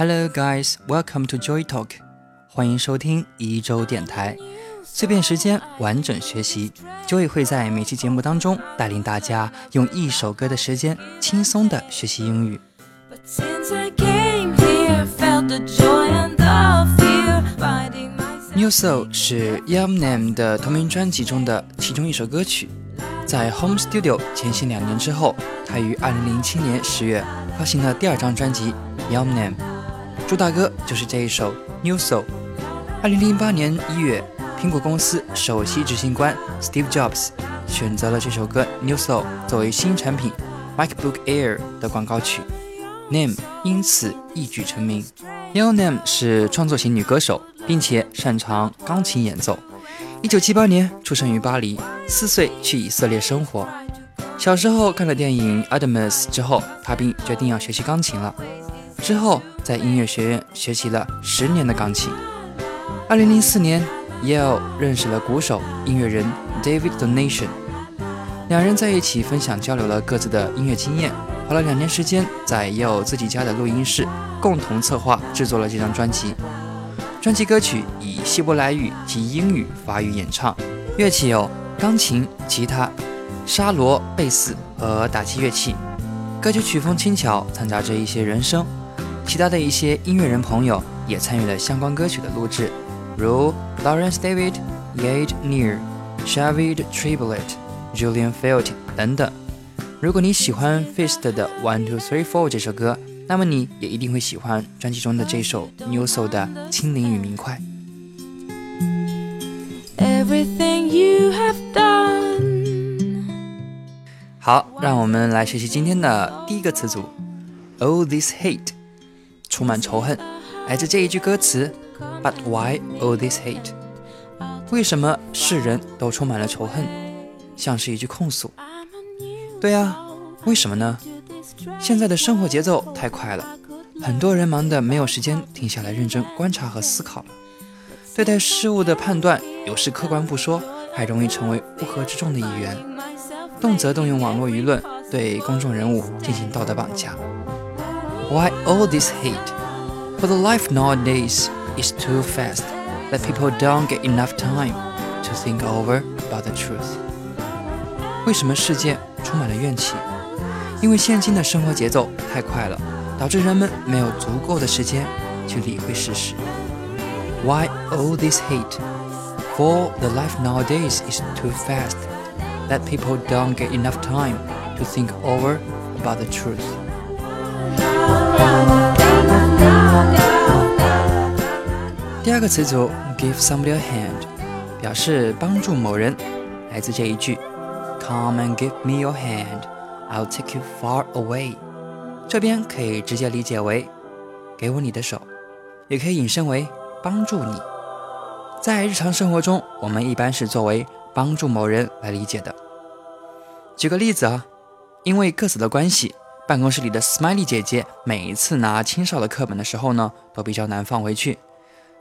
Hello guys, welcome to Joy Talk，欢迎收听一周电台，碎片时间完整学习。Joy 会在每期节目当中带领大家用一首歌的时间轻松的学习英语。New Soul 是 Eminem 的同名专辑中的其中一首歌曲。在 Home Studio 前行两年之后，他于2007年10月发行了第二张专辑《Eminem》。主打歌就是这一首《New Soul》。二零零八年一月，苹果公司首席执行官 Steve Jobs 选择了这首歌《New Soul》作为新产品 MacBook Air 的广告曲，Name 因此一举成名。Young Name 是创作型女歌手，并且擅长钢琴演奏。一九七八年出生于巴黎，四岁去以色列生活。小时候看了电影《Adams》之后，他并决定要学习钢琴了。之后，在音乐学院学习了十年的钢琴。二零零四年，Yale 认识了鼓手、音乐人 David Donation，两人在一起分享交流了各自的音乐经验。花了两年时间，在 Yale 自己家的录音室共同策划制作了这张专辑。专辑歌曲以希伯来语及英语、法语演唱，乐器有钢琴、吉他、沙罗、贝斯和打击乐器。歌曲曲风轻巧，掺杂着一些人声。其他的一些音乐人朋友也参与了相关歌曲的录制，如 Lawrence David、Gade Near、Shaved Triplet、Julian Field 等等。如果你喜欢 Fist 的 One Two Three Four 这首歌，那么你也一定会喜欢专辑中的这首 New Soul 的轻灵与明快。好，让我们来学习今天的第一个词组：All this hate。充满仇恨，来自这一句歌词。But why all this hate？为什么世人都充满了仇恨？像是一句控诉。对啊，为什么呢？现在的生活节奏太快了，很多人忙得没有时间停下来认真观察和思考。对待事物的判断，有时客观不说，还容易成为乌合之众的一员，动辄动用网络舆论对公众人物进行道德绑架。Why all this hate? For the life nowadays is too fast that people don't get enough time to think over about the truth. 为什么世界充满了怨气？因为现今的生活节奏太快了，导致人们没有足够的时间去理会事实。Why all this hate? For the life nowadays is too fast that people don't get enough time to think over about the truth. 第二个词组 give somebody a hand，表示帮助某人，来自这一句 Come and give me your hand, I'll take you far away。这边可以直接理解为给我你的手，也可以引申为帮助你。在日常生活中，我们一般是作为帮助某人来理解的。举个例子啊，因为各自的关系。办公室里的 Smiley 姐姐每一次拿清少的课本的时候呢，都比较难放回去。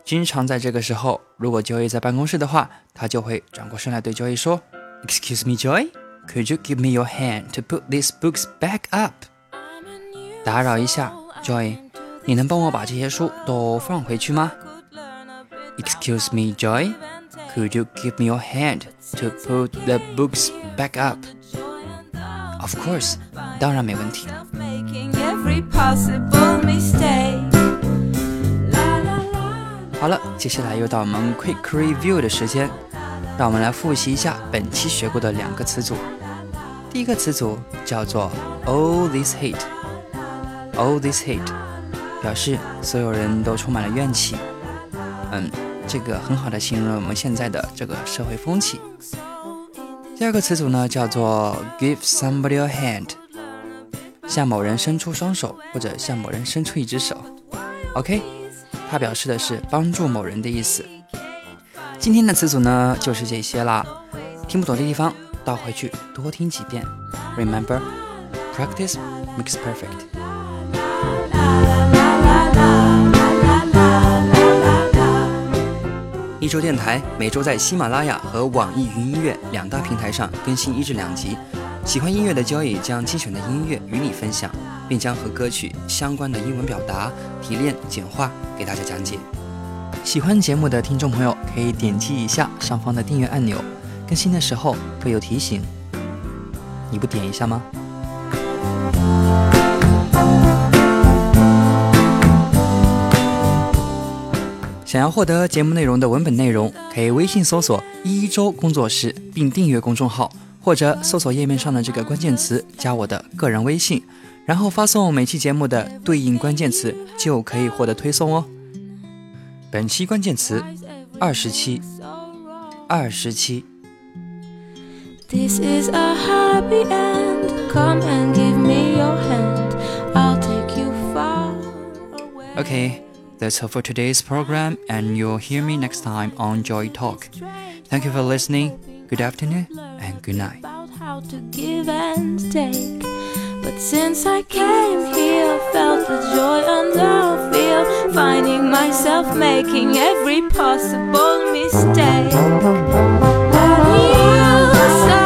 经常在这个时候，如果 Joy 在办公室的话，她就会转过身来对 Joy 说：“Excuse me, Joy, could you give me your hand to put these books back up？” 打扰一下，Joy，你能帮我把这些书都放回去吗？Excuse me, Joy, could you give me your hand to put the books back up? Of course， 当然没问题。好了，接下来又到我们 quick review 的时间，让我们来复习一下本期学过的两个词组。第一个词组叫做 all this hate。all this hate 表示所有人都充满了怨气。嗯，这个很好的形容了我们现在的这个社会风气。第二个词组呢，叫做 give somebody a hand，向某人伸出双手，或者向某人伸出一只手。OK，它表示的是帮助某人的意思。今天的词组呢，就是这些啦。听不懂的地方，倒回去多听几遍。Remember，practice makes perfect。一周电台每周在喜马拉雅和网易云音乐两大平台上更新一至两集，喜欢音乐的交易将精选的音乐与你分享，并将和歌曲相关的英文表达提炼简化给大家讲解。喜欢节目的听众朋友可以点击一下上方的订阅按钮，更新的时候会有提醒。你不点一下吗？想要获得节目内容的文本内容，可以微信搜索“一周工作室”并订阅公众号。或者搜索页面上的这个关键词，加我的个人微信，然后发送每期节目的对应关键词，就可以获得推送哦。本期关键词：二十七，二十七。Okay, that's all for today's program, and you'll hear me next time on Joy Talk. Thank you for listening. Good afternoon and good night. How to give and take. But since I came here, felt the joy and finding myself making every possible mistake. And you